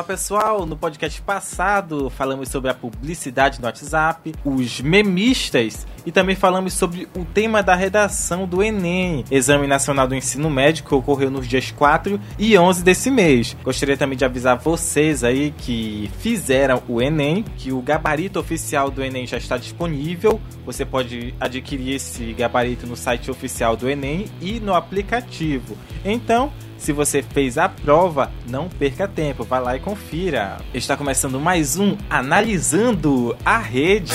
Olá pessoal, no podcast passado falamos sobre a publicidade no WhatsApp, os memistas e também falamos sobre o tema da redação do Enem, Exame Nacional do Ensino Médio, que ocorreu nos dias 4 e 11 desse mês. Gostaria também de avisar vocês aí que fizeram o Enem, que o gabarito oficial do Enem já está disponível. Você pode adquirir esse gabarito no site oficial do Enem e no aplicativo. Então, se você fez a prova, não perca tempo, vá lá e confira. Está começando mais um Analisando a Rede.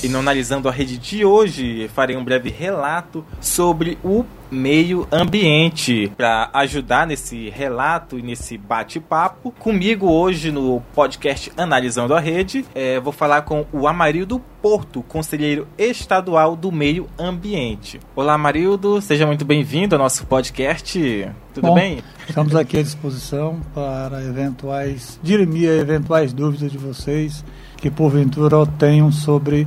E no Analisando a Rede de hoje, farei um breve relato sobre o meio ambiente. Para ajudar nesse relato e nesse bate-papo, comigo hoje no podcast Analisando a Rede, é, vou falar com o Amarildo Porto, conselheiro estadual do meio ambiente. Olá, Amarildo, seja muito bem-vindo ao nosso podcast. Tudo Bom, bem? Estamos aqui à disposição para eventuais dirimir eventuais dúvidas de vocês que porventura tenham sobre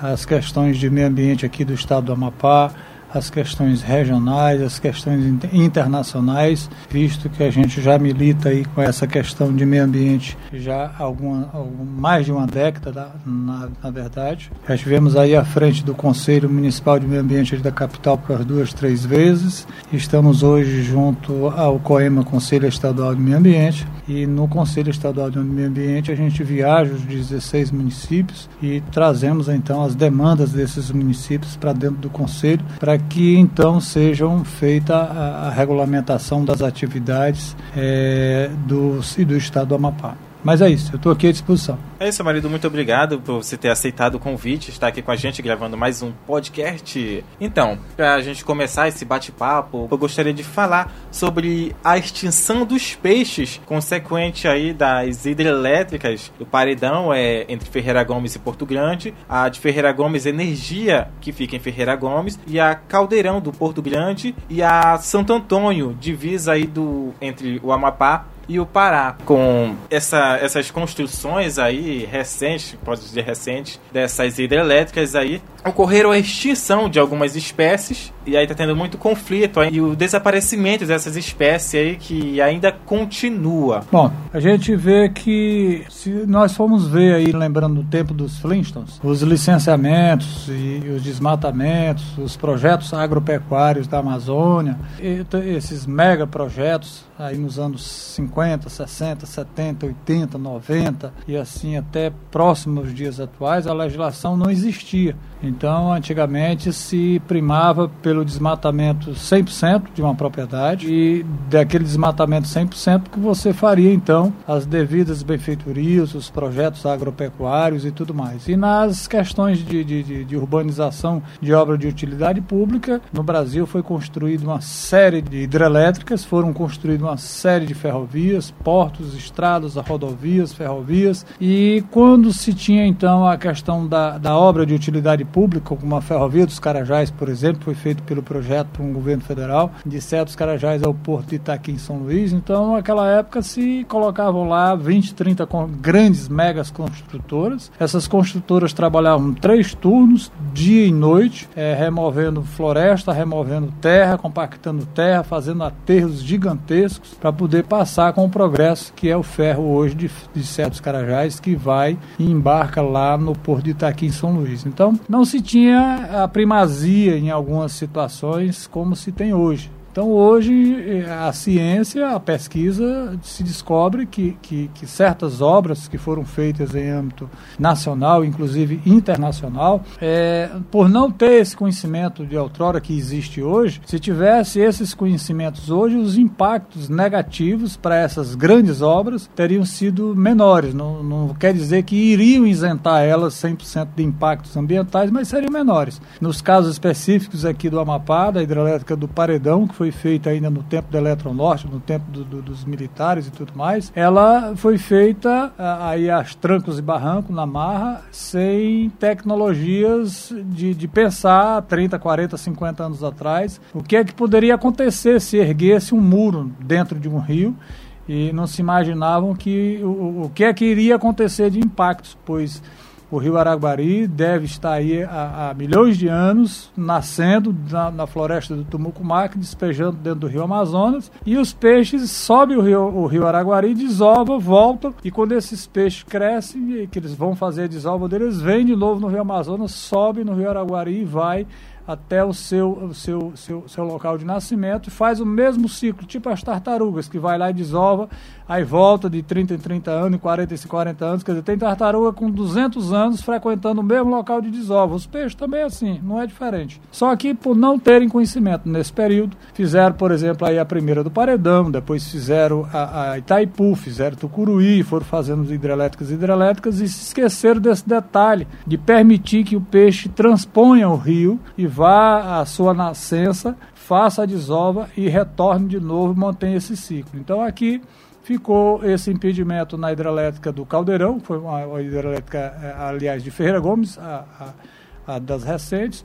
as questões de meio ambiente aqui do estado do Amapá, as questões regionais, as questões internacionais, visto que a gente já milita aí com essa questão de meio ambiente já há alguma, algum, mais de uma década, na, na, verdade. Já estivemos aí à frente do Conselho Municipal de Meio Ambiente da capital por duas, três vezes. Estamos hoje junto ao COEMA, Conselho Estadual de Meio Ambiente, e no Conselho Estadual de Meio Ambiente a gente viaja os 16 municípios e trazemos então as demandas desses municípios para dentro do Conselho para que então sejam feita a, a regulamentação das atividades é, do, do Estado do Amapá. Mas é isso, eu estou aqui à disposição. É isso, marido. Muito obrigado por você ter aceitado o convite, estar aqui com a gente gravando mais um podcast. Então, para a gente começar esse bate-papo, eu gostaria de falar sobre a extinção dos peixes, consequente aí das hidrelétricas do Paredão, é, entre Ferreira Gomes e Porto Grande, a de Ferreira Gomes Energia, que fica em Ferreira Gomes, e a Caldeirão do Porto Grande, e a Santo Antônio, divisa aí do, entre o Amapá e o Pará, com essa, essas construções aí recentes, pode dizer recentes, dessas hidrelétricas aí, ocorreram a extinção de algumas espécies e aí tá tendo muito conflito aí, e o desaparecimento dessas espécies aí que ainda continua. Bom, a gente vê que se nós formos ver aí, lembrando do tempo dos Flintstones, os licenciamentos e os desmatamentos, os projetos agropecuários da Amazônia, esses mega projetos aí nos anos 50, 60, 70, 80, 90 e assim até próximos dias atuais, a legislação não existia. Então, antigamente se primava pelo desmatamento 100% de uma propriedade e daquele desmatamento 100% que você faria então as devidas benfeitorias, os projetos agropecuários e tudo mais. E nas questões de, de, de urbanização de obra de utilidade pública, no Brasil foi construída uma série de hidrelétricas, foram construídas uma série de ferrovias, portos, estradas, rodovias, ferrovias. E quando se tinha então a questão da, da obra de utilidade pública, como a ferrovia dos Carajás, por exemplo, foi feito pelo projeto por um governo federal, de certos Carajás ao porto de Itaqui em São Luís. Então, naquela época se colocavam lá 20, 30 grandes megas construtoras. Essas construtoras trabalhavam três turnos, dia e noite, é, removendo floresta, removendo terra, compactando terra, fazendo aterros gigantescos para poder passar com o progresso que é o ferro hoje de, de Carajás que vai e embarca lá no Porto de Itaqui em São Luís. Então não se tinha a primazia em algumas situações como se tem hoje. Então, hoje, eh, a ciência, a pesquisa, se descobre que, que, que, certas obras que foram feitas em âmbito nacional, inclusive internacional, é, por não ter esse conhecimento de outrora que existe hoje, se tivesse esses conhecimentos hoje, os impactos negativos para essas grandes obras teriam sido menores. Não, não quer dizer que iriam isentar elas 100% de impactos ambientais, mas seriam menores. Nos casos específicos aqui do Amapá, da hidrelétrica do Paredão, que foi foi feita ainda no tempo do Eletronorte, no tempo do, do, dos militares e tudo mais, ela foi feita aí aos trancos e barrancos, na marra, sem tecnologias de, de pensar 30, 40, 50 anos atrás, o que é que poderia acontecer se erguesse um muro dentro de um rio e não se imaginavam que o, o que é que iria acontecer de impactos, pois O rio Araguari deve estar aí há, há milhões de anos, nascendo na, na, floresta do Tumucumac, despejando dentro do rio Amazonas, e os peixes sobem o rio, o rio Araguari, desovam, voltam, e quando esses peixes crescem, que eles vão fazer a desova deles, vêm de novo no rio Amazonas, sobe no rio Araguari e vai até o seu, o seu, seu, seu local de nascimento e faz o mesmo ciclo, tipo as tartarugas, que vai lá e desova, aí volta de 30 em 30 anos, 40 em 40 anos, quer dizer, tem tartaruga com 200 anos frequentando o mesmo local de desova. Os peixes também é assim, não é diferente. Só que por não terem conhecimento nesse período, fizeram, por exemplo, aí a primeira do Paredão, depois fizeram a, a Itaipu, fizeram Tucuruí, foram fazendo hidrelétricas hidrelétricas e se esqueceram desse detalhe de permitir que o peixe transponha o rio e vá à sua nascença, faça a desova e retorne de novo mantenha esse ciclo. Então aqui ficou esse impedimento na hidrelétrica do Caldeirão, foi uma, uma hidrelétrica, eh, aliás, de Ferreira Gomes, a, a, a, das recentes,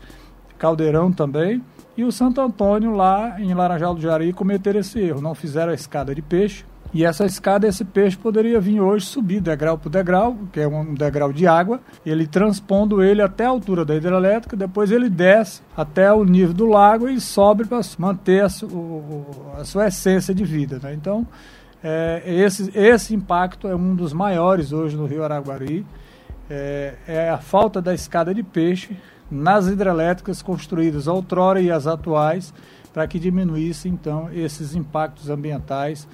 Caldeirão também, e o Santo Antônio lá em Laranjal do Jari cometeram esse erro, não fizeram a escada de peixe, e essa escada, esse peixe poderia vir hoje subir degrau por degrau, que é um degrau de água, ele transpondo ele até a altura da hidrelétrica, depois ele desce até o nível do lago e sobe para manter a, su, a sua essência de vida. Né? Então, é, esse, esse impacto é um dos maiores hoje no Rio Araguari. É, é, a falta da escada de peixe nas hidrelétricas construídas outrora e as atuais, para que diminuísse então esses impactos ambientais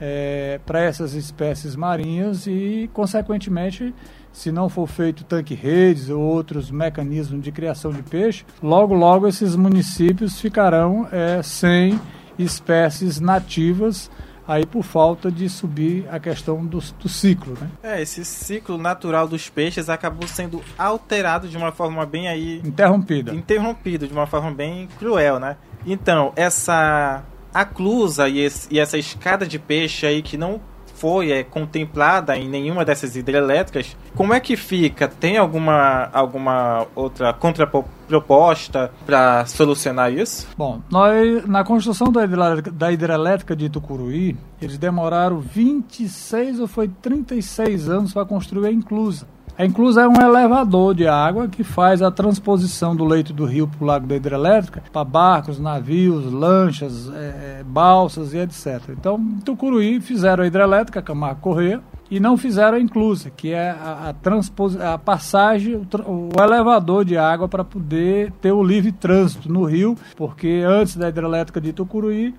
é, para essas espécies marinhas e, consequentemente, se não for feito tanque-redes ou outros mecanismos de criação de peixe, logo, logo esses municípios ficarão é, sem espécies nativas aí por falta de subir a questão do, do ciclo, né? É, esse ciclo natural dos peixes acabou sendo alterado de uma forma bem aí... Interrompida. Interrompido, de uma forma bem cruel, né? Então, essa aclusa e, esse, e essa escada de peixe aí que não foi é, contemplada em nenhuma dessas hidrelétricas, como é que fica? Tem alguma, alguma outra contraproposta para solucionar isso? Bom, nós, na construção da hidrelétrica, da hidrelétrica de Tucuruí, eles demoraram 26 ou foi 36 anos para construir a inclusa. A inclusa é um elevador de água que faz a transposição do leito do rio para o lago da hidrelétrica para barcos, navios, lanchas, é, balsas e etc. Então, em Tucuruí fizeram a hidrelétrica, Camargo Correia, e não fizeram a inclusa, que é a, a, a passagem, o, o, elevador de água para poder ter o livre trânsito no rio, porque antes da hidrelétrica de Tucuruí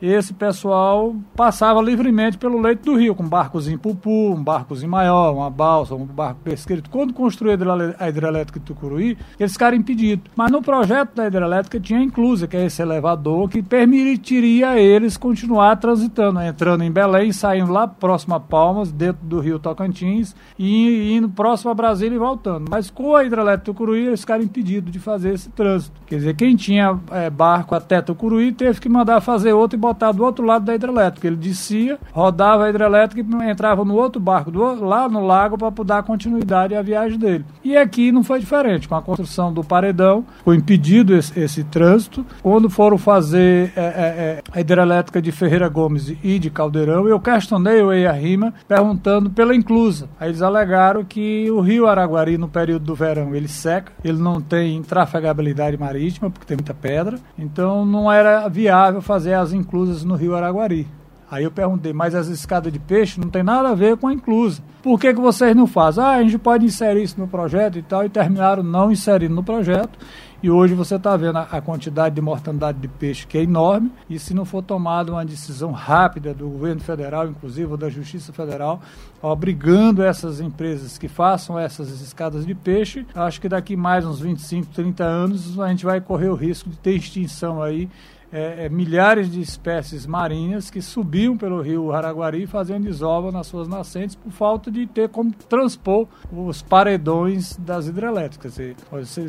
esse pessoal passava livremente pelo leito do rio, com barcos em pupu, um barcozinho maior, uma balsa, um barco pesqueiro. Quando construiu a hidrelétrica de Tucuruí, eles ficaram impedidos. Mas no projeto da hidrelétrica tinha inclusa, que é esse elevador, que permitiria a eles continuar transitando, entrando em Belém, saindo lá próximo a Palmas, dentro do rio Tocantins, e indo próximo a Brasília e voltando. Mas com a hidrelétrica de Tucuruí, eles ficaram impedidos de fazer esse trânsito. Quer dizer, quem tinha é, barco até Tucuruí teve que mandar fazer outro e botar do outro lado da hidrelétrica. Ele descia, rodava a hidrelétrica e entrava no outro barco, do, lá no lago, para dar continuidade à viagem dele. E aqui não foi diferente. Com a construção do paredão, foi impedido esse, esse trânsito. Quando foram fazer é, é, é, a hidrelétrica de Ferreira Gomes e de Caldeirão, eu questionei o Eia Rima perguntando pela inclusa. Aí eles alegaram que o rio Araguari, no período do verão, ele seca, ele não tem trafegabilidade marítima, porque tem muita pedra, então não era viável fazer as inclusas inclusas no rio Araguari. Aí eu perguntei, mas as escadas de peixe não tem nada a ver com a inclusa. Por que, que vocês não fazem? Ah, a gente pode inserir isso no projeto e tal, e terminaram não inserindo no projeto. E hoje você está vendo a, a, quantidade de mortandade de peixe que é enorme. E se não for tomada uma decisão rápida do governo federal, inclusive ou da Justiça Federal, obrigando essas empresas que façam essas escadas de peixe, acho que daqui mais uns 25, 30 anos a gente vai correr o risco de ter extinção aí é, é, milhares de espécies marinhas que subiam pelo rio Araguari fazendo desova nas suas nascentes por falta de ter como transpor os paredões das hidrelétricas. E,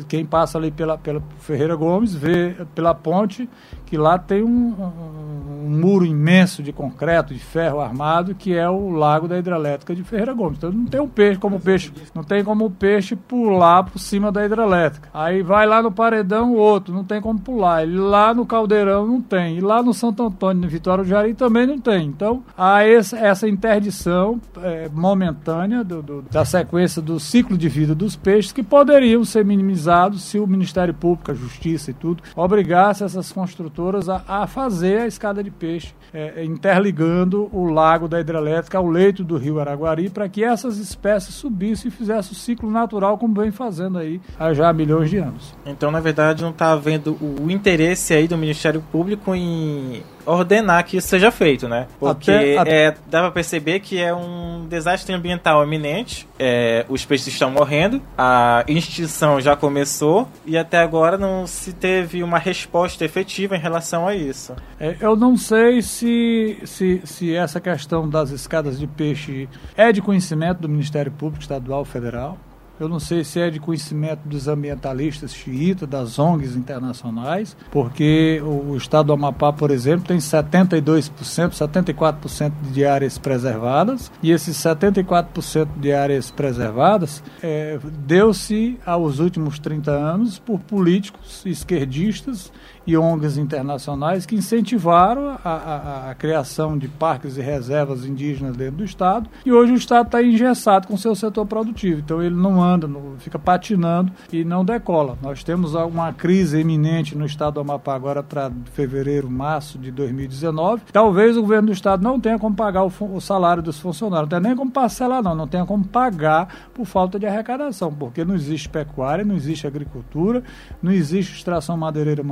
quem passa ali pela, pela Ferreira Gomes vê pela ponte que lá tem um, um, um, muro imenso de concreto, de ferro armado, que é o lago da hidrelétrica de Ferreira Gomes. Então não tem um peixe como peixe, não tem como o peixe pular por cima da hidrelétrica. Aí vai lá no paredão o outro, não tem como pular. Ele lá no caldeirão Ribeirão não tem. E lá no Santo Antônio, no Vitória do Jari, também não tem. Então, há esse, essa interdição é, momentânea do, do, da sequência do ciclo de vida dos peixes que poderiam ser minimizados se o Ministério Público, a Justiça e tudo, obrigasse essas construtoras a, a fazer a escada de peixe, é, interligando o lago da hidrelétrica ao leito do rio Araguari, para que essas espécies subissem e fizessem o ciclo natural, como vem fazendo aí há já milhões de anos. Então, na verdade, não está havendo o interesse aí do Ministério Público em ordenar que isso seja feito, né? Porque até, até... É, dá pra perceber que é um desastre ambiental iminente. É, os peixes estão morrendo, a extinção já começou e até agora não se teve uma resposta efetiva em relação a isso. É, eu não sei se, se, se essa questão das escadas de peixe é de conhecimento do Ministério Público Estadual Federal. Eu não sei se é de conhecimento dos ambientalistas xiitas, das ONGs internacionais, porque o, estado do Amapá, por exemplo, tem 72%, 74% de áreas preservadas, e esses 74% de áreas preservadas é, deu-se aos últimos 30 anos por políticos esquerdistas e ONGs internacionais que incentivaram a, a, a, criação de parques e reservas indígenas dentro do Estado. E hoje o Estado está engessado com seu setor produtivo. Então ele não anda, não, fica patinando e não decola. Nós temos uma crise eminente no Estado do Amapá agora para fevereiro, março de 2019. Talvez o governo do Estado não tenha como pagar o, o salário dos funcionários, não nem como parcelar, não, não tenha como pagar por falta de arrecadação, porque não existe pecuária, não existe agricultura, não existe extração madeireira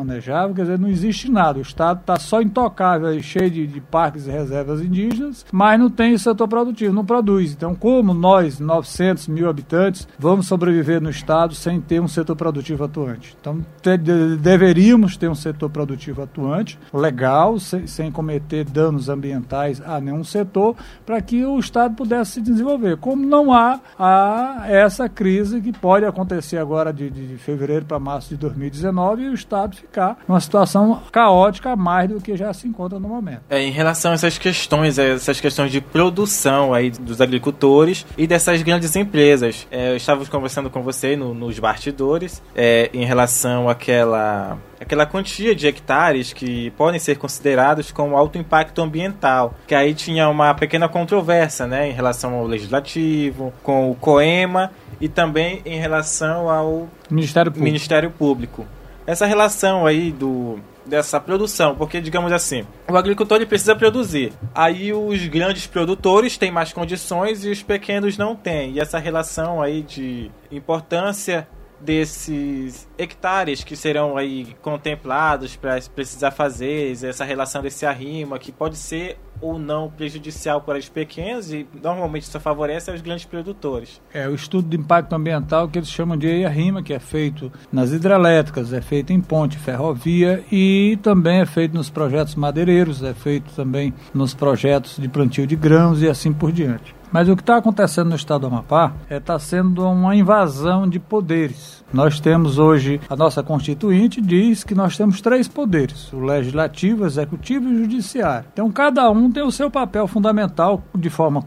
quer dizer, não existe nada. O Estado está só intocável, cheio de, de, parques e reservas indígenas, mas não tem setor produtivo, não produz. Então, como nós, 900 mil habitantes, vamos sobreviver no Estado sem ter um setor produtivo atuante? Então, te, de, deveríamos ter um setor produtivo atuante, legal, sem, sem cometer danos ambientais a nenhum setor, para que o Estado pudesse se desenvolver. Como não há, há essa crise que pode acontecer agora de, de fevereiro para março de 2019 e o Estado ficar numa situação caótica mais do que já se encontra no momento. É, em relação a essas questões, essas questões de produção aí dos agricultores e dessas grandes empresas. É, eu estava conversando com você no, nos bastidores é, em relação àquela aquela quantia de hectares que podem ser considerados como alto impacto ambiental. Que aí tinha uma pequena controvérsia, né, em relação ao legislativo, com o COEMA e também em relação ao Ministério Público. Ministério Público essa relação aí do dessa produção, porque digamos assim, o agricultor ele precisa produzir. Aí os grandes produtores têm mais condições e os pequenos não têm. E essa relação aí de importância desses hectares que serão aí contemplados para precisar fazer, essa relação desse arrima que pode ser ou não prejudicial para os pequenos e normalmente isso favorece aos grandes produtores. É o estudo de impacto ambiental que eles chamam de arrima, que é feito nas hidrelétricas, é feito em ponte, ferrovia e também é feito nos projetos madeireiros, é feito também nos projetos de plantio de grãos e assim por diante. Mas o que está acontecendo no estado do Amapá está é, tá sendo uma invasão de poderes. Nós temos hoje, a nossa Constituinte diz que nós temos três poderes: o legislativo, o executivo e o judiciário. Então, cada um tem o seu papel fundamental de forma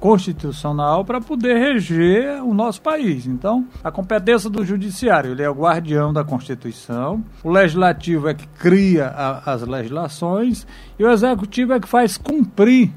constitucional para poder reger o nosso país. Então, a competência do judiciário, ele é o guardião da Constituição, o legislativo é que cria a, as legislações e o executivo é que faz cumprir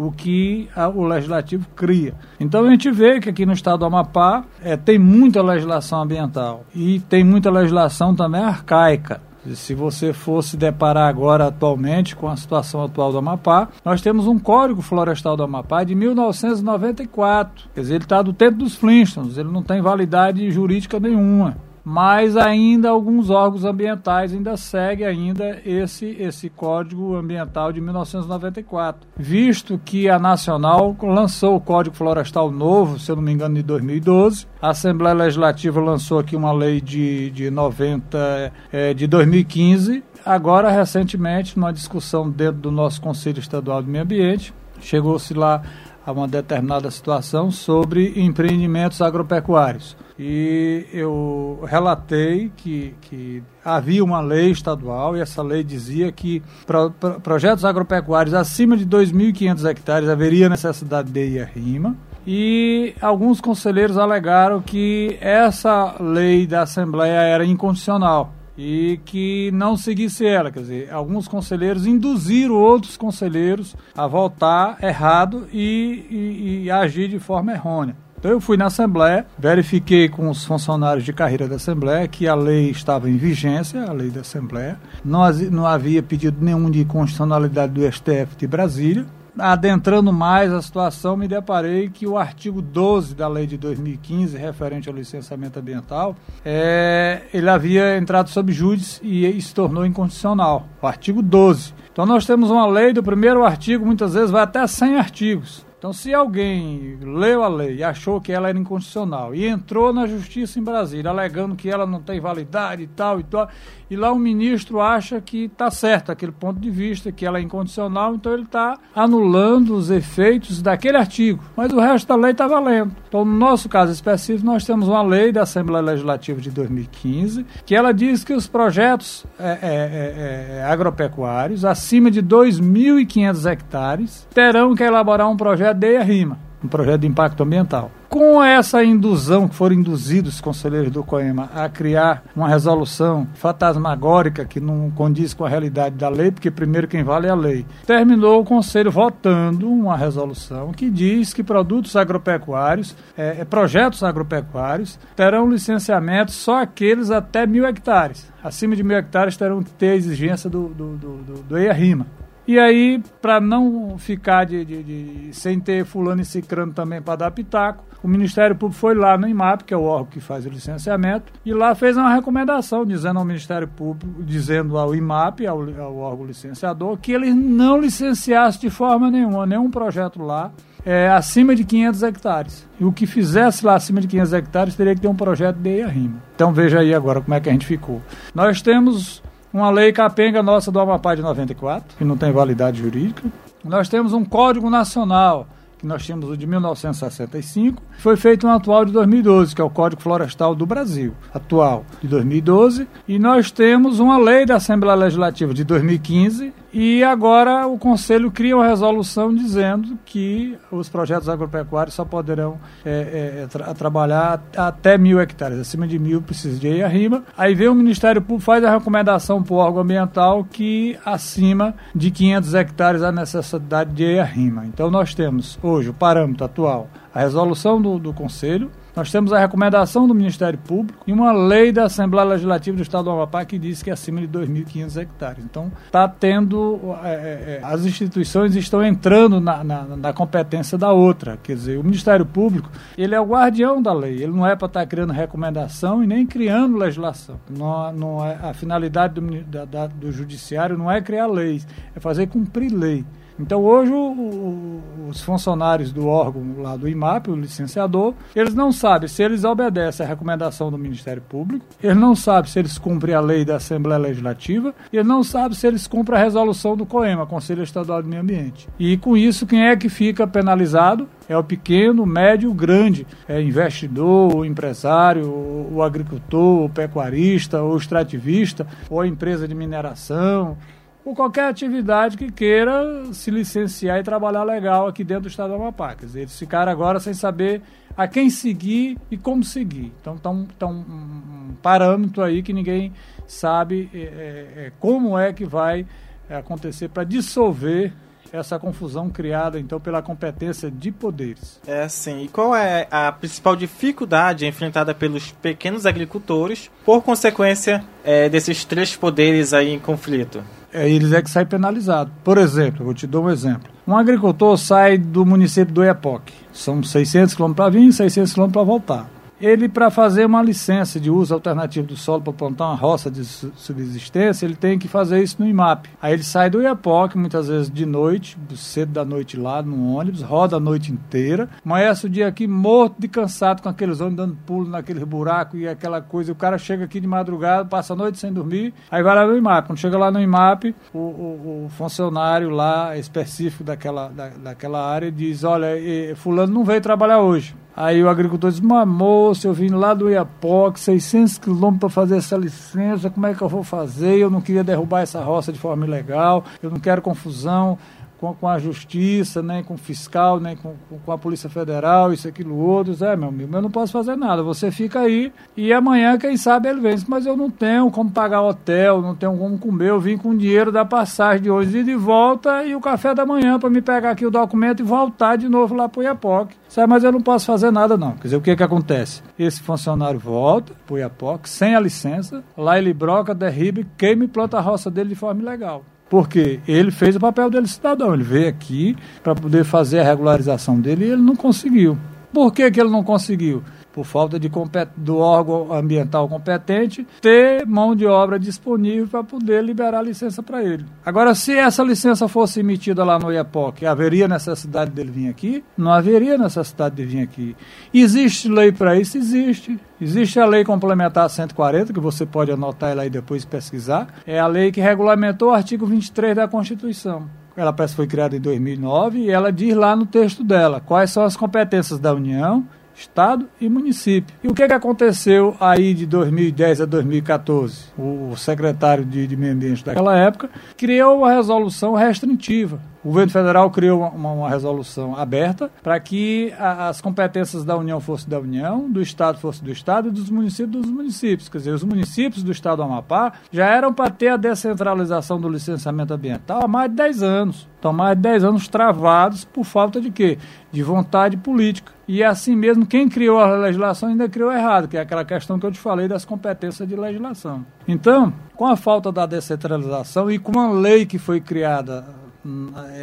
o que a, o legislativo cria. Então a gente vê que aqui no estado do Amapá é, tem muita legislação ambiental e tem muita legislação também arcaica. Se você fosse deparar agora atualmente com a situação atual do Amapá, nós temos um Código Florestal do Amapá de 1994. Quer dizer, ele está do tempo dos Flintstones, ele não tem validade jurídica nenhuma mas ainda alguns órgãos ambientais ainda seguem ainda esse, esse Código Ambiental de 1994, visto que a Nacional lançou o Código Florestal novo, se eu não me engano, de 2012, a Assembleia Legislativa lançou aqui uma lei de, de 90, é, de 2015, agora recentemente, numa discussão dentro do nosso Conselho Estadual do Meio Ambiente, chegou-se lá a uma determinada situação sobre empreendimentos agropecuários e eu relatei que, que havia uma lei estadual e essa lei dizia que para projetos agropecuários acima de 2.500 hectares haveria necessidade de IRIMA. E alguns conselheiros alegaram que essa lei da Assembleia era incondicional e que não seguisse ela. Quer dizer, alguns conselheiros induziram outros conselheiros a votar errado e, e, e agir de forma errônea. Então eu fui na Assembleia, verifiquei com os funcionários de carreira da Assembleia que a lei estava em vigência, a lei da Assembleia. Não, não havia pedido nenhum de constitucionalidade do STF de Brasília. Adentrando mais a situação, me deparei que o artigo 12 da lei de 2015, referente ao licenciamento ambiental, é, ele havia entrado sob júdice e se tornou inconstitucional. O artigo 12. Então nós temos uma lei do primeiro artigo, muitas vezes vai até 100 artigos. Então, se alguém leu a lei e achou que ela era inconstitucional e entrou na justiça em Brasília alegando que ela não tem validade e tal e tal, e lá o ministro acha que está certo aquele ponto de vista, que ela é incondicional, então ele está anulando os efeitos daquele artigo. Mas o resto da lei está valendo. Então, no nosso caso específico, nós temos uma lei da Assembleia Legislativa de 2015, que ela diz que os projetos é, é, é, é agropecuários acima de 2.500 hectares terão que elaborar um projeto de rima, um projeto de impacto ambiental com essa induzão que foram induzidos os conselheiros do COEMA a criar uma resolução fantasmagórica que não condiz com a realidade da lei, porque primeiro quem vale é a lei, terminou o conselho votando uma resolução que diz que produtos agropecuários, é, é, projetos agropecuários, terão licenciamento só aqueles até mil hectares. Acima de mil hectares terão que ter a exigência do, do, do, do, do EIA-RIMA. E aí, para não ficar de, de, de, sem ter fulano e cicrano também para dar pitaco, o Ministério Público foi lá no IMAP, que é o órgão que faz o licenciamento, e lá fez uma recomendação dizendo ao Ministério Público, dizendo ao IMAP, ao, ao órgão licenciador, que eles não licenciassem de forma nenhuma nenhum projeto lá é, acima de 500 hectares. E o que fizesse lá acima de 500 hectares teria que ter um projeto de EIA-RIMA. Então veja aí agora como é que a gente ficou. Nós temos uma lei capenga nossa do Amapá de 94, que não tem validade jurídica. Nós temos um Código Nacional que nós tínhamos o de 1965, foi feito um atual de 2012, que é o Código Florestal do Brasil, atual de 2012, e nós temos uma lei da Assembleia Legislativa de 2015, e agora o Conselho cria uma resolução dizendo que os projetos agropecuários só poderão é, é, é tra trabalhar até mil hectares. Acima de mil precisa de EIA-RIMA. Aí vem o Ministério Público, faz a recomendação para o órgão ambiental que acima de 500 hectares há necessidade de EIA-RIMA. Então nós temos hoje o parâmetro atual, a resolução do, do Conselho, nós temos a recomendação do Ministério Público e uma lei da Assembleia Legislativa do Estado do Amapá que diz que é acima de 2.500 hectares. Então, está tendo. É, é, é, as instituições estão entrando na, na, na, competência da outra. Quer dizer, o Ministério Público ele é o guardião da lei. Ele não é para estar tá criando recomendação e nem criando legislação. Não, não é, a finalidade do, da, da, do Judiciário não é criar leis, é fazer cumprir lei. Então hoje o, o, os funcionários do órgão lá do IMAP, o licenciador, eles não sabem se eles obedecem à recomendação do Ministério Público, eles não sabem se eles cumprem a lei da Assembleia Legislativa, eles não sabem se eles cumprem a resolução do COEMA, Conselho Estadual do Meio Ambiente. E com isso, quem é que fica penalizado? É o pequeno, médio, grande. É investidor, o empresário, o agricultor, o pecuarista, o extrativista, ou a empresa de mineração ou qualquer atividade que queira se licenciar e trabalhar legal aqui dentro do estado do Amapá. Quer dizer, eles ficaram agora sem saber a quem seguir e como seguir. Então, está um, tá um, parâmetro aí que ninguém sabe é, é, é como é que vai acontecer para dissolver essa confusão criada então pela competência de poderes. É sim. E qual é a principal dificuldade enfrentada pelos pequenos agricultores por consequência é, desses três poderes aí em conflito? É, eles é que saem penalizados. Por exemplo, vou te dar um exemplo. Um agricultor sai do município do Iapoque. São 600 km para vir, 600 km para voltar ele para fazer uma licença de uso alternativo do solo para plantar uma roça de subsistência, ele tem que fazer isso no IMAP. Aí ele sai do Iapoque, muitas vezes de noite, cedo da noite lá no ônibus, roda a noite inteira, amanhece o dia aqui morto de cansado com aqueles ônibus dando pulo naquele buraco e aquela coisa. O cara chega aqui de madrugada, passa a noite sem dormir, aí vai lá no IMAP. Quando chega lá no IMAP, o, o, o funcionário lá específico daquela, da, daquela área diz: Olha, fulano não veio trabalhar hoje. Aí o agricultor diz, mas moço, eu vim lá do Iapoque, 600 quilômetros para fazer essa licença, como é que eu vou fazer? Eu não queria derrubar essa roça de forma ilegal, eu não quero confusão com, com a justiça, nem com o fiscal, nem com, com a Polícia Federal, isso, aquilo, outro. É, meu amigo, eu não posso fazer nada. Você fica aí e amanhã, quem sabe, ele vence. Mas eu não tenho como pagar hotel, não tenho como comer. Eu vim com dinheiro da passagem de hoje e de volta e o café da manhã para me pegar aqui o documento e voltar de novo lá para o Iapoc. Sabe, mas eu não posso fazer nada não. Quer dizer, o que que acontece? Esse funcionário volta para o Iapoc sem a licença, lá ele broca, derriba, queima e planta a roça dele de forma ilegal. Porque ele fez o papel dele cidadão. Ele veio aqui para poder fazer a regularização dele e ele não conseguiu. Por que, que ele não conseguiu? Por falta de do órgão ambiental competente, ter mão de obra disponível para poder liberar a licença para ele. Agora, se essa licença fosse emitida lá no IEPOC, haveria necessidade dele vir aqui? Não haveria necessidade de vir aqui. Existe lei para isso? Existe. Existe a lei complementar 140, que você pode anotar ela aí depois pesquisar. É a lei que regulamentou o artigo 23 da Constituição. Ela parece foi criada em 2009 e ela diz lá no texto dela quais são as competências da União Estado e município. E o que, que aconteceu aí de 2010 a 2014? O secretário de, de Meio Ambiente daquela época criou uma resolução restritiva o governo federal criou uma, uma resolução aberta para que a, as competências da União fossem da União, do Estado fosse do Estado e dos municípios dos municípios. Quer dizer, os municípios do Estado do Amapá já eram para ter a descentralização do licenciamento ambiental há mais de 10 anos. Estão mais de 10 anos travados por falta de quê? De vontade política. E assim mesmo, quem criou a legislação ainda criou errado, que é aquela questão que eu te falei das competências de legislação. Então, com a falta da descentralização e com uma lei que foi criada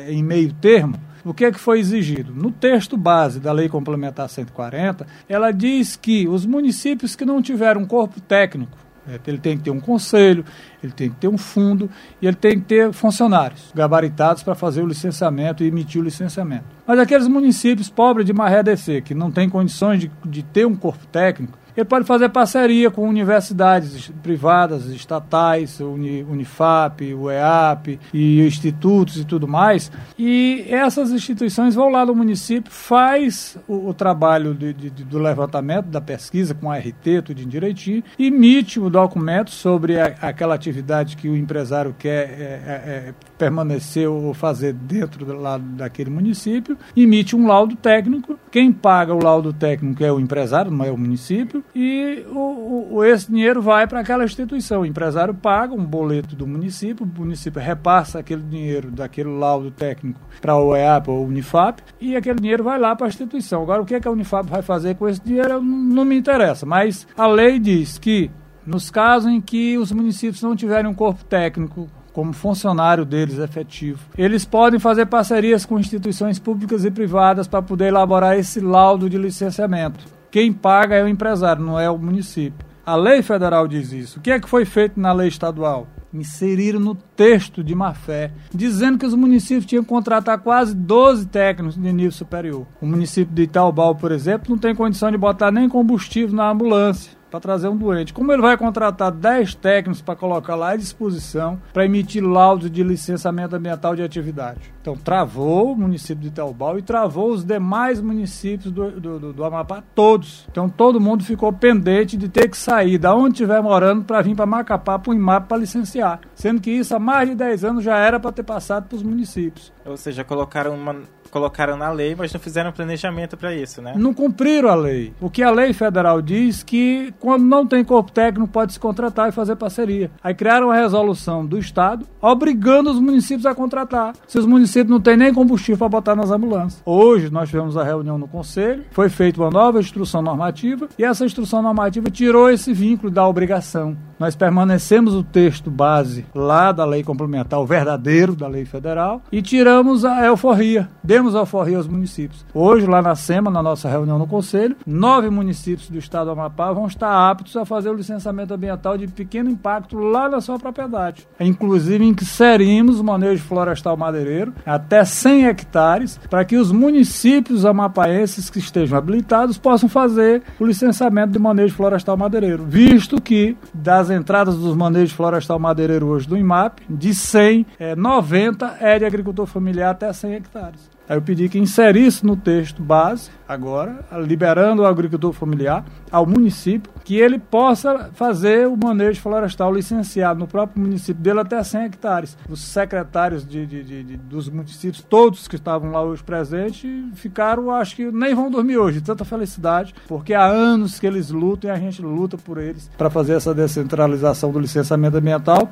em meio termo, o que é que foi exigido? No texto base da Lei Complementar 140, ela diz que os municípios que não tiveram um corpo técnico, eh, ele tem que ter um conselho, ele tem que ter um fundo e ele tem que ter funcionários gabaritados para fazer o licenciamento e emitir o licenciamento. Mas aqueles municípios pobres de maré descer, que não têm condições de, de ter um corpo técnico, ele pode fazer parceria com universidades privadas, estatais, Uni, Unifap, UEAP e institutos e tudo mais. E essas instituições vão lá no município, faz o, o trabalho de, de, do levantamento, da pesquisa com a RT, tudo direitinho, emite o documento sobre a, aquela atividade que o empresário quer é, é, permanecer ou fazer dentro lá daquele município, emite um laudo técnico. Quem paga o laudo técnico é o empresário, não é o município e o, o, esse dinheiro vai para aquela instituição. O empresário paga um boleto do município, o município repassa aquele dinheiro daquele laudo técnico para o EAP ou Unifap e aquele dinheiro vai lá para a instituição. Agora, o que, é que a Unifap vai fazer com esse dinheiro não me interessa, mas a lei diz que nos casos em que os municípios não tiverem um corpo técnico como funcionário deles efetivo. Eles podem fazer parcerias com instituições públicas e privadas para poder elaborar esse laudo de licenciamento. Quem paga é o empresário, não é o município. A lei federal diz isso. O que é que foi feito na lei estadual? Inseriram no texto de má fé, dizendo que os municípios tinham que contratar quase 12 técnicos de nível superior. O município de Itaubal, por exemplo, não tem condição de botar nem combustível na ambulância para trazer um doente. Como ele vai contratar 10 técnicos para colocar lá à disposição para emitir laudos de licenciamento ambiental de atividade? Então, travou o município de Itaubal e travou os demais municípios do, do, do, do Amapá, todos. Então, todo mundo ficou pendente de ter que sair da onde estiver morando para vir para Macapá, para o IMAP, para licenciar. Sendo que isso há mais de 10 anos já era para ter passado para os municípios. Ou seja, colocaram uma colocaram na lei, mas não fizeram planejamento para isso, né? Não cumpriram a lei. O que a lei federal diz que quando não tem corpo técnico pode se contratar e fazer parceria. Aí criaram a resolução do estado obrigando os municípios a contratar. Se os municípios não têm nem combustível para botar nas ambulâncias. Hoje nós tivemos a reunião no conselho, foi feita uma nova instrução normativa e essa instrução normativa tirou esse vínculo da obrigação. Nós permanecemos o texto base lá da lei complementar, o verdadeiro da lei federal, e tiramos a euforia. Demos a euforia aos municípios. Hoje, lá na SEMA, na nossa reunião no Conselho, nove municípios do estado do Amapá vão estar aptos a fazer o licenciamento ambiental de pequeno impacto lá na sua propriedade. Inclusive, inserimos o manejo florestal madeireiro até 100 hectares para que os municípios amapaenses que estejam habilitados possam fazer o licenciamento de manejo florestal madeireiro, visto que das as entradas dos manejos florestal madeireiro hoje do IMAP, de 100, é, 90 é de agricultor familiar até 100 hectares. Aí eu pedi que inserisse no texto base, agora, liberando o agricultor familiar ao município, que ele possa fazer o manejo florestal licenciado no próprio município dele até 100 hectares. Os secretários de, de, de, dos municípios, todos que estavam lá hoje presentes, ficaram, acho que nem vão dormir hoje, tanta felicidade, porque há anos que eles lutam e a gente luta por eles para fazer essa descentralização do licenciamento ambiental,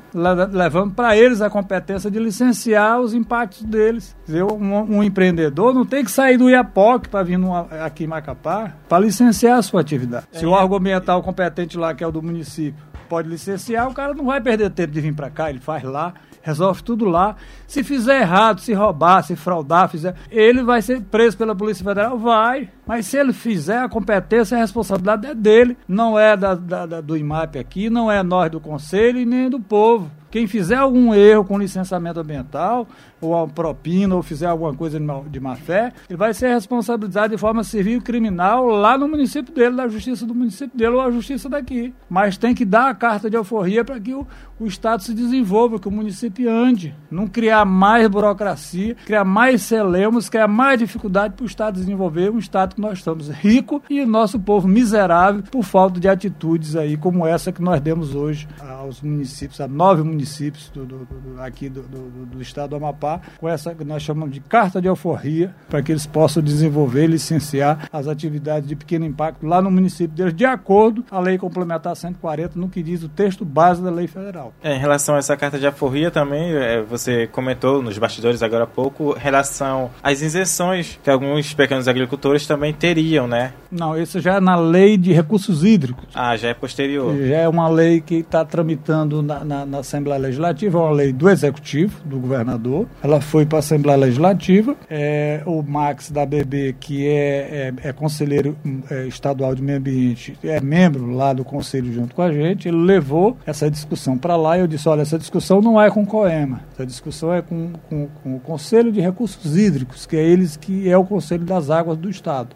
levando para eles a competência de licenciar os impactos deles. Dizer, um, um empreendedor não tem que sair do Iapoc para vir numa, aqui em Macapá para licenciar a sua atividade. É. Se o órgão ambiental competente lá, que é o do município, pode licenciar, o cara não vai perder tempo de vir para cá, ele faz lá, resolve tudo lá. Se fizer errado, se roubar, se fraudar, fizer, ele vai ser preso pela Polícia Federal? Vai. Mas se ele fizer, a competência, a responsabilidade é dele. Não é da, da, da do IMAP aqui, não é nós do Conselho e nem do povo. Quem fizer algum erro com licenciamento ambiental, ou propina, ou fizer alguma coisa de má fé, ele vai ser responsabilizado de forma civil e criminal lá no município dele, da justiça do município dele ou a justiça daqui. Mas tem que dar a carta de alforria para que o, o Estado se desenvolva, que o município ande. Não criar mais burocracia, criar mais celemos, criar mais dificuldade para o Estado desenvolver um Estado nós estamos rico e nosso povo miserável por falta de atitudes aí como essa que nós demos hoje aos municípios, a nove municípios do, do, do, aqui do, do Estado do Amapá com essa que nós chamamos de carta de alforria, para que eles possam desenvolver licenciar as atividades de pequeno impacto lá no município deles, de acordo a Lei Complementar 140, no que diz o texto base da lei federal. É, em relação a essa carta de alforria também, é, você comentou nos bastidores agora há pouco, relação às isenções que alguns pequenos agricultores também teriam, né? Não, isso já é na lei de recursos hídricos. Ah, já é posterior. Já é uma lei que está tramitando na, na, na Assembleia Legislativa, é uma lei do Executivo, do governador. Ela foi para a Assembleia Legislativa. É, o Max da BB, que é, é, é conselheiro é, estadual de meio ambiente, é membro lá do conselho junto com a gente, ele levou essa discussão para lá e eu disse, olha, essa discussão não é com o COEMA, essa discussão é com, com, com o Conselho de Recursos Hídricos, que é eles que é o Conselho das Águas do Estado.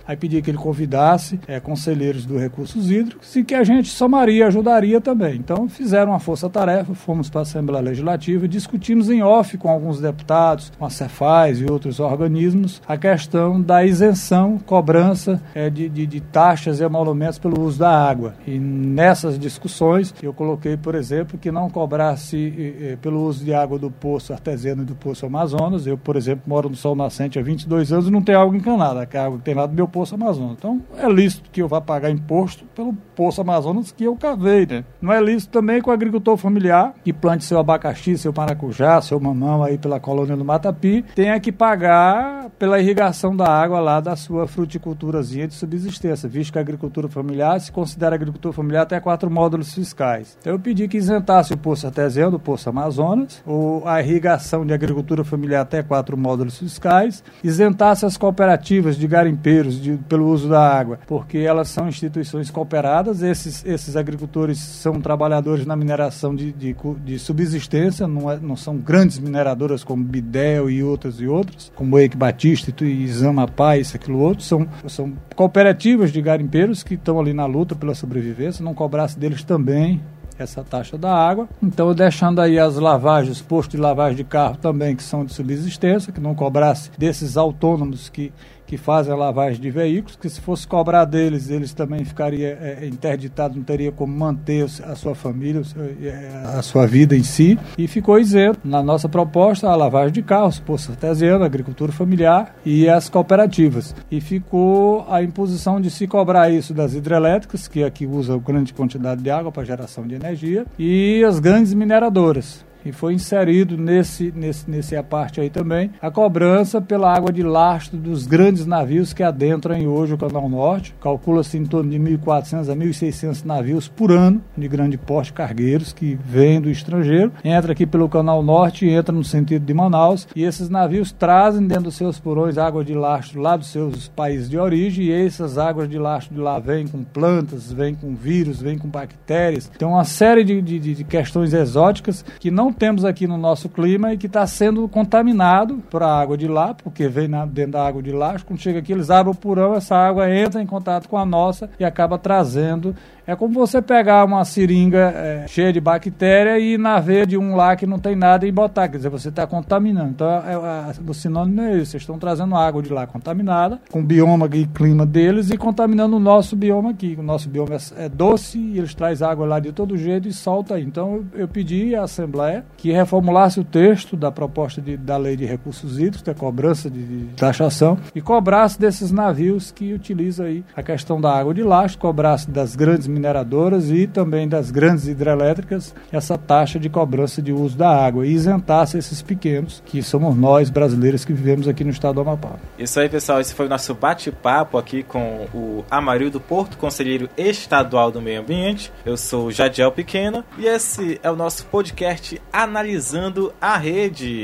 Aí pedi que ele convidasse é, conselheiros do Recursos Hídricos e que a gente somaria, ajudaria também. Então fizeram uma força-tarefa, fomos para a Assembleia Legislativa, discutimos em off com alguns deputados, com a Cefaz e outros organismos, a questão da isenção, cobrança é, de, de, de taxas e emolumentos pelo uso da água. E nessas discussões eu coloquei, por exemplo, que não cobrasse pelo uso de água do poço artesiano e do poço Amazonas. Eu, por exemplo, moro no Sol Nascente há 22 anos e não tenho água encanada, que a água que tem lá do meu poço Poço Amazonas. Então, é lícito que eu vá pagar imposto pelo Poço Amazonas que eu cavei, né? Não é lícito também que o agricultor familiar, que plante seu abacaxi, seu maracujá, seu mamão aí pela colônia do Matapi, tenha que pagar pela irrigação da água lá da sua fruticulturazinha de subsistência, visto que a agricultura familiar se considera agricultura familiar até quatro módulos fiscais. Então, eu pedi que isentasse o Poço Artesiano, o Poço Amazonas, ou a irrigação de agricultura familiar até quatro módulos fiscais, isentasse as cooperativas de garimpeiros de pelo uso da água, porque elas são instituições cooperadas, esses, esses agricultores são trabalhadores na mineração de, de, de subsistência, não, é, não são grandes mineradoras como Bidel e outras e outras, como Eike Batista e Zamapá, isso, aquilo outro, são, são cooperativas de garimpeiros que estão ali na luta pela sobrevivência, não cobrasse deles também essa taxa da água. Então, deixando aí as lavagens, postos de lavagem de carro também, que são de subsistência, que não cobrasse desses autônomos que que fazem a lavagem de veículos, que se fosse cobrar deles, eles também ficariam é, interditados, não teria como manter a sua família, é, a sua vida em si, e ficou isento na nossa proposta a lavagem de carros, poço artesiano, agricultura familiar e as cooperativas. E ficou a imposição de se cobrar isso das hidrelétricas, que aqui usam grande quantidade de água para geração de energia, e as grandes mineradoras e foi inserido nesse, nesse, nesse parte aí também a cobrança pela água de lastro dos grandes navios que adentram hoje o Canal Norte. Calcula-se em torno de 1.400 a 1.600 navios por ano de grande porte cargueiros que vêm do estrangeiro, entra aqui pelo Canal Norte e entra no sentido de Manaus e esses navios trazem dentro dos seus porões água de lastro lá dos seus países de origem e essas águas de lastro de lá vêm com plantas, vêm com vírus, vêm com bactérias. Tem uma série de, de, de questões exóticas que não temos aqui no nosso clima e que está sendo contaminado por a água de lá, porque vem na, dentro da água de lá. Quando chega aqui, eles abrem o porão, essa água entra em contato com a nossa e acaba trazendo É como você pegar uma seringa é, cheia de bactéria e na veia de um lá que não tem nada e botar. Quer dizer, você está contaminando. Então, é, é, o sinônimo é isso. Vocês estão trazendo água de lá contaminada, com o bioma e clima deles e contaminando o nosso bioma aqui. O nosso bioma é, é doce e eles trazem água lá de todo jeito e solta aí. Então, eu, eu pedi à Assembleia que reformulasse o texto da proposta de, da lei de recursos hídricos, da cobrança de, de taxação, e cobrasse desses navios que utilizam aí a questão da água de lastro, cobrasse das grandes mineradoras e também das grandes hidrelétricas essa taxa de cobrança de uso da água e isentasse esses pequenos, que somos nós brasileiros que vivemos aqui no estado do Amapá. Isso aí, pessoal, esse foi o nosso bate-papo aqui com o Amarildo Porto, conselheiro estadual do meio ambiente. Eu sou o Jadiel Pequeno e esse é o nosso podcast Analisando a Rede.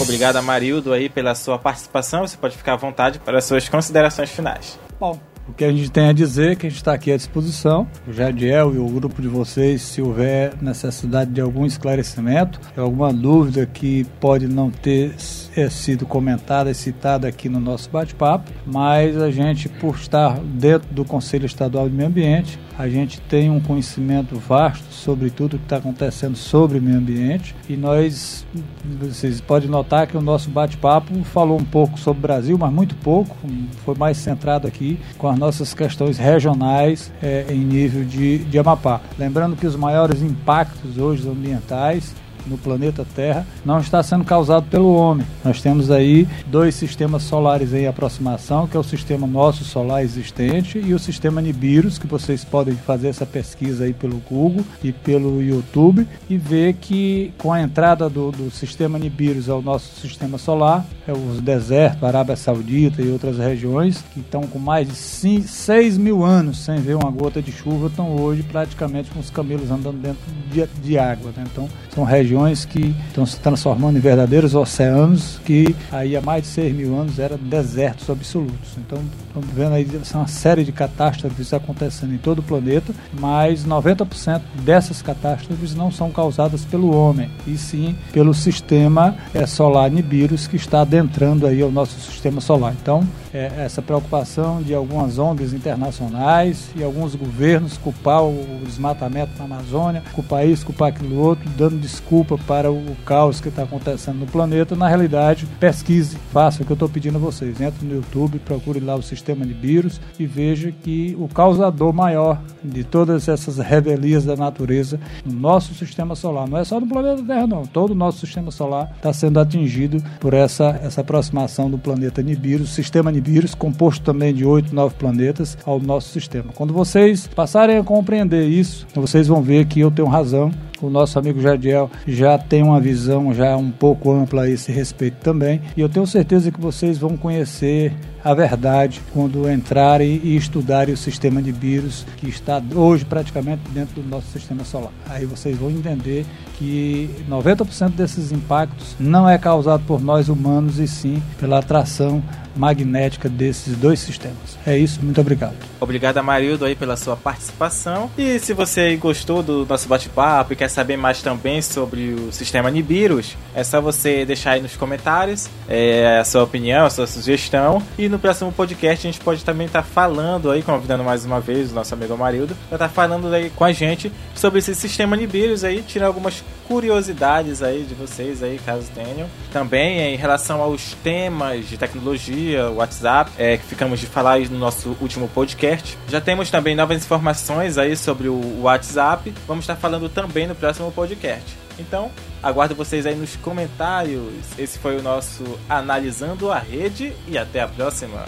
Obrigado, Amarildo, aí pela sua participação. Você pode ficar à vontade para as suas considerações finais. Bom, o que a gente tem a dizer é que a gente está aqui à disposição, o Jadiel e o grupo de vocês, se houver necessidade de algum esclarecimento, alguma dúvida que pode não ter é, sido comentada e citada aqui no nosso bate-papo, mas a gente, por estar dentro do Conselho Estadual de Meio Ambiente, a gente tem um conhecimento vasto sobre tudo que está acontecendo sobre meio ambiente e nós, vocês podem notar que o nosso bate-papo falou um pouco sobre o Brasil, mas muito pouco, foi mais centrado aqui com as nossas questões regionais é, em nível de, de Amapá. Lembrando que os maiores impactos hoje ambientais no planeta Terra não está sendo causado pelo homem. Nós temos aí dois sistemas solares em aproximação, que é o sistema nosso solar existente e o sistema Nibiru, que vocês podem fazer essa pesquisa aí pelo Google e pelo YouTube e ver que com a entrada do, do sistema Nibiru ao nosso sistema solar, é os desertos, Arábia Saudita e outras regiões que estão com mais de 6 mil anos sem ver uma gota de chuva, estão hoje praticamente com os camelos andando dentro de, de água. Né? Então, são regiões regiões que estão se transformando em verdadeiros oceanos que aí há mais de 6 mil anos eram desertos absolutos. Então estamos vendo aí uma série de catástrofes acontecendo em todo o planeta, mas 90% dessas catástrofes não são causadas pelo homem, e sim pelo sistema é, solar Nibiru que está adentrando aí ao nosso sistema solar. Então é, essa preocupação de algumas ONGs internacionais e alguns governos culpar o desmatamento na Amazônia, culpar isso, culpar aquilo outro, dando desculpa para o caos que está acontecendo no planeta. Na realidade, pesquise, faça o que eu estou pedindo a vocês. Entre no YouTube, procure lá o sistema de vírus e veja que o causador maior de todas essas rebelias da natureza no nosso sistema solar, não é só no planeta Terra, não. Todo o nosso sistema solar está sendo atingido por essa, essa aproximação do planeta Nibiru, sistema Nibiru composto também de oito, nove planetas, ao nosso sistema. Quando vocês passarem a compreender isso, vocês vão ver que eu tenho razão o nosso amigo Jadiel já tem uma visão já um pouco ampla a esse respeito também. E eu tenho certeza que vocês vão conhecer a verdade quando entrarem e estudarem o sistema de vírus que está hoje praticamente dentro do nosso sistema solar. Aí vocês vão entender que 90% desses impactos não é causado por nós humanos e sim pela atração magnética desses dois sistemas. É isso, muito obrigado. Obrigado, Amarildo, aí pela sua participação. E se você gostou do nosso bate-papo e quer saber mais também sobre o sistema Nibiru, é só você deixar aí nos comentários é, a sua opinião, a sua sugestão. E no próximo podcast a gente pode também estar tá falando aí, convidando mais uma vez o nosso amigo Amarildo, para estar tá falando aí com a gente sobre esse sistema Nibiru aí, tirar algumas curiosidades aí de vocês aí, caso tenham. Também em relação aos temas de tecnologia, WhatsApp, é, que ficamos de falar no nosso último podcast. Já temos também novas informações aí sobre o WhatsApp. Vamos estar falando também no próximo podcast. Então, aguardo vocês aí nos comentários. Esse foi o nosso Analisando a Rede e até a próxima.